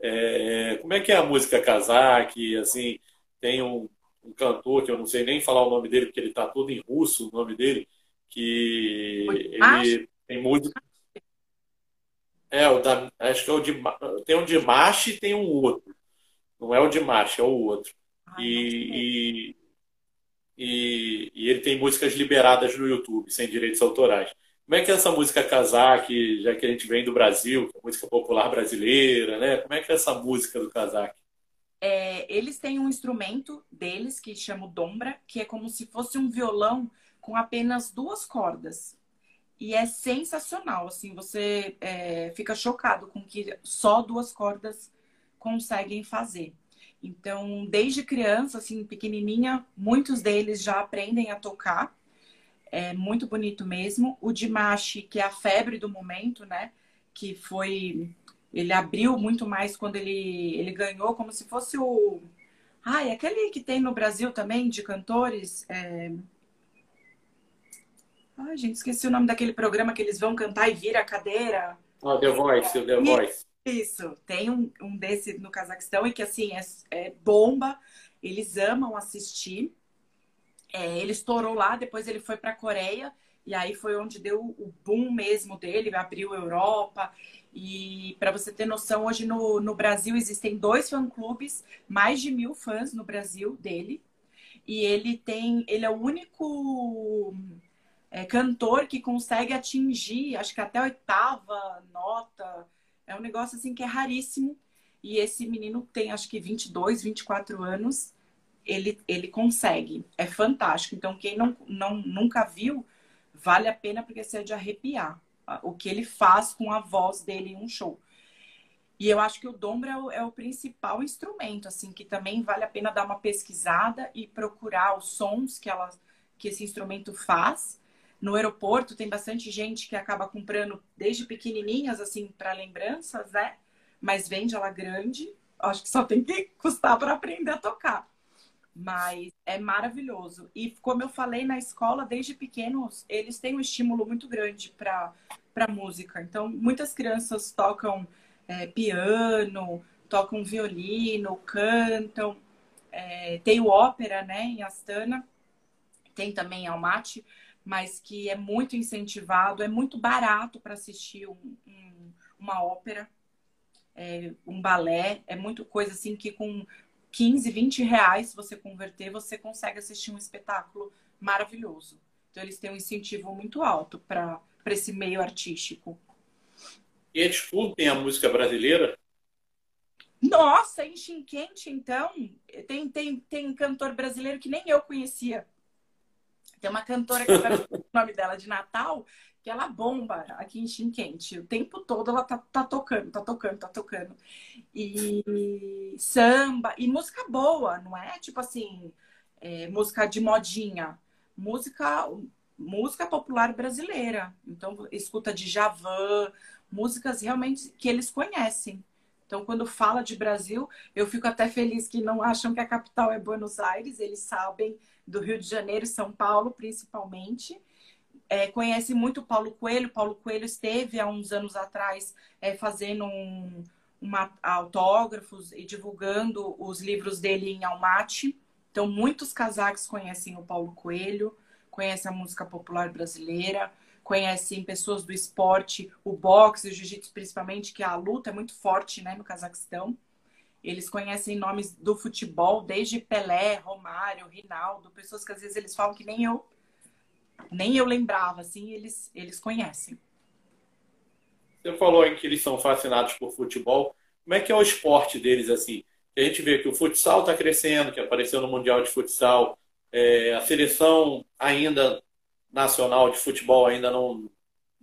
É, como é que é a música Kazak? Assim, tem um, um, cantor que eu não sei nem falar o nome dele porque ele está todo em russo, o nome dele, que ele tem música. É, o da, acho que é o de. Tem um de Machi e tem um outro. Não é o de Machi, é o outro. E, e, e, e, ele tem músicas liberadas no YouTube, sem direitos autorais. Como é que é essa música Kazak, já que a gente vem do Brasil, que é música popular brasileira, né? Como é que é essa música do Kazak? É, eles têm um instrumento deles que chama dombra, que é como se fosse um violão com apenas duas cordas. E é sensacional, assim, você é, fica chocado com que só duas cordas conseguem fazer. Então, desde criança, assim, pequenininha, muitos deles já aprendem a tocar. É muito bonito mesmo. O Dimash, que é a febre do momento, né? Que foi... Ele abriu muito mais quando ele, ele ganhou, como se fosse o... Ai, aquele que tem no Brasil também, de cantores... É... Ai, gente, esqueci o nome daquele programa que eles vão cantar e vira a cadeira. Oh, The Voice, o The Voice. Isso, tem um, um desse no Cazaquistão e que, assim, é, é bomba. Eles amam assistir. É, ele estourou lá, depois ele foi para a Coreia. E aí foi onde deu o boom mesmo dele, abriu Europa. E para você ter noção, hoje no, no Brasil existem dois fã-clubes, mais de mil fãs no Brasil dele. E ele tem, ele é o único é, cantor que consegue atingir, acho que até a oitava nota. É um negócio assim que é raríssimo. E esse menino tem acho que 22, 24 anos. Ele, ele consegue. É fantástico. Então, quem não, não, nunca viu, vale a pena porque você é de arrepiar. O que ele faz com a voz dele em um show. E eu acho que o dombra é é o, principal instrumento, assim, que também vale a pena dar uma pesquisada e procurar os sons que, ela, que esse instrumento faz no aeroporto tem bastante gente que acaba comprando desde pequenininhas, assim, para lembranças, né? Mas vende ela grande. Acho que só tem que custar para aprender a tocar. Mas é maravilhoso. E como eu falei na escola, desde pequenos, eles têm um estímulo muito grande para música. Então, muitas crianças tocam é, piano, tocam violino, cantam. É, tem o ópera, né, em Astana. Tem também Almaty, mas que é muito incentivado, é muito barato para assistir um, um, uma ópera, é, um balé. É muito coisa assim que com 15, 20 reais, se você converter, você consegue assistir um espetáculo maravilhoso. Então, eles têm um incentivo muito alto para esse meio artístico. E eles curtem a música brasileira? Nossa, em Xinquente, então, tem, tem, tem cantor brasileiro que nem eu conhecia. Tem uma cantora que o nome dela de Natal, que ela bomba aqui em Xinquente. O tempo todo ela tá, tá tocando, tá tocando, tá tocando. E samba, e música boa, não é tipo assim, é, música de modinha. Música, música popular brasileira. Então, escuta de Javan, músicas realmente que eles conhecem. Então, quando fala de Brasil, eu fico até feliz que não acham que a capital é Buenos Aires, eles sabem do Rio de Janeiro e São Paulo, principalmente é, conhece muito Paulo Coelho. Paulo Coelho esteve há uns anos atrás é, fazendo um, uma, autógrafos e divulgando os livros dele em Almaty. Então, muitos casaques conhecem o Paulo Coelho, conhecem a música popular brasileira, conhecem pessoas do esporte, o boxe, o jiu-jitsu principalmente, que a luta é muito forte né, no Cazaquistão. Eles conhecem nomes do futebol, desde Pelé, Romário, Rinaldo, pessoas que às vezes eles falam que nem eu nem eu lembrava, assim, eles, eles conhecem. Você falou em que eles são fascinados por futebol. Como é que é o esporte deles, assim? A gente vê que o futsal está crescendo, que apareceu no Mundial de Futsal. É, a seleção ainda nacional de futebol ainda não,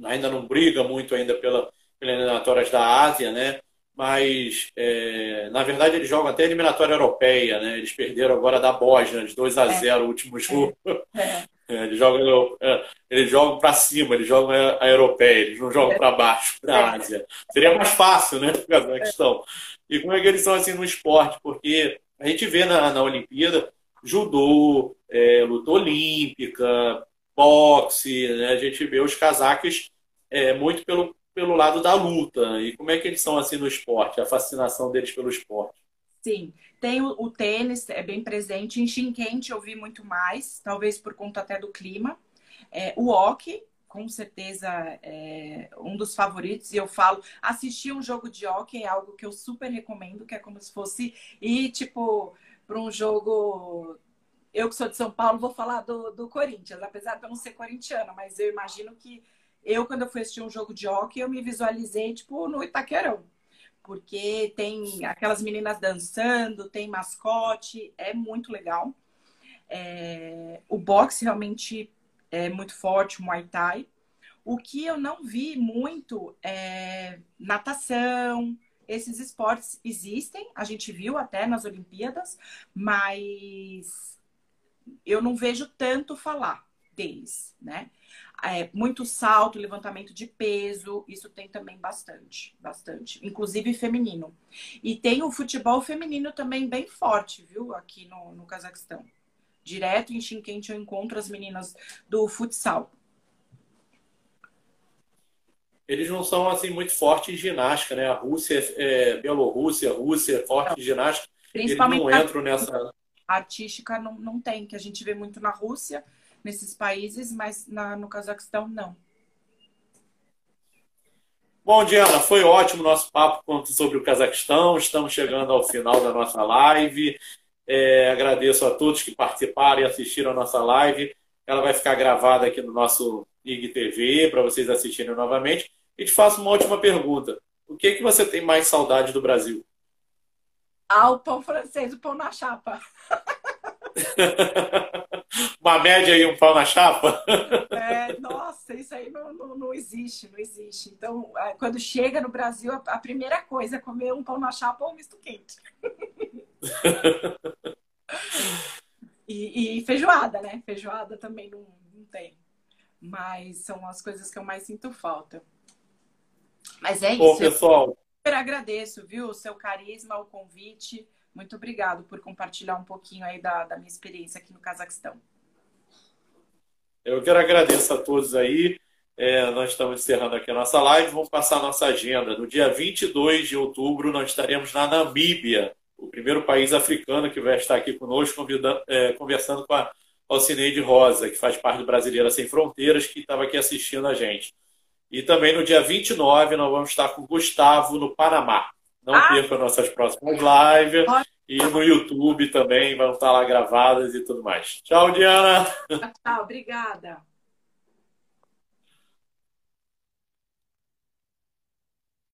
ainda não briga muito ainda pela, pelas eliminatórias da Ásia, né? Mas, é, na verdade, eles jogam até a eliminatória europeia, né? Eles perderam agora da Bósnia, de 2 a 0 é. o último jogo. É. É, eles jogam, é, eles jogam para cima, eles jogam a, europeia, eles não jogam para baixo, para a Ásia. Seria mais fácil, né? A questão. E como é que eles são assim no esporte? Porque a gente vê na, na Olimpíada judô, é, luta olímpica, boxe, né? a gente vê os casaques é, muito pelo, pelo lado da luta. E como é que eles são assim no esporte? A fascinação deles pelo esporte? Sim, tem o, o, tênis, é bem presente. Em Xinquente eu vi muito mais, talvez por conta até do clima. É, o hockey, com certeza, é um dos favoritos. E eu falo, assistir um jogo de hockey é algo que eu super recomendo, que é como se fosse ir, tipo, para um jogo eu que sou de São Paulo vou falar do, do Corinthians, apesar de eu não ser corintiana, mas eu imagino que eu, quando eu fui assistir um jogo de hockey, eu me visualizei, tipo, no Itaquerão porque tem aquelas meninas dançando, tem mascote, é muito legal. É, o boxe realmente é muito forte, o Muay Thai. O que eu não vi muito é natação, esses esportes existem, a gente viu até nas Olimpíadas, mas eu não vejo tanto falar deles, né? É, muito salto, levantamento de peso, isso tem também bastante, bastante, inclusive feminino. E tem o futebol feminino também bem forte, viu, aqui no, no Cazaquistão. Direto em Xinquente eu encontro as meninas do futsal. Eles não são assim muito fortes em ginástica, né? A Rússia, é, Bielorrússia, Rússia é forte não. em ginástica. Principalmente eles não entram nessa. Artística não, não tem, que a gente vê muito na Rússia nesses países, mas na, no Cazaquistão não. Bom, Diana, foi ótimo o nosso papo sobre o Cazaquistão. Estamos chegando ao final da nossa live. É, agradeço a todos que participaram e assistiram a nossa live. Ela vai ficar gravada aqui no nosso IGTV para vocês assistirem novamente. E te faço uma última pergunta. O que, é que você tem mais saudade do Brasil? Ah, o pão francês, o pão na chapa. Uma média e um pão na chapa? É, nossa, isso aí não, não, não, existe, não existe. Então, é, quando chega no Brasil, a primeira coisa é comer um pão na chapa ou um misto quente. e, e, feijoada, né? Feijoada também não, não tem. Mas são as coisas que eu mais sinto falta. Mas é isso. Bom, pessoal. Eu super agradeço, viu? O seu carisma, o convite Muito obrigado por compartilhar um pouquinho aí da, da minha experiência aqui no Cazaquistão. Eu quero agradecer a todos aí. É, nós estamos encerrando aqui a nossa live. Vamos passar a nossa agenda. No dia 22 de outubro, nós estaremos na Namíbia, o primeiro país africano que vai estar aqui conosco, é, conversando com a Alcineide Rosa, que faz parte do Brasileira Sem Fronteiras, que estava aqui assistindo a gente. E também no dia 29, nós vamos estar com Gustavo no Panamá. Não ah. perca nossas próximas lives. E no YouTube também vão estar lá gravadas e tudo mais. Tchau, Diana. Tchau, obrigada.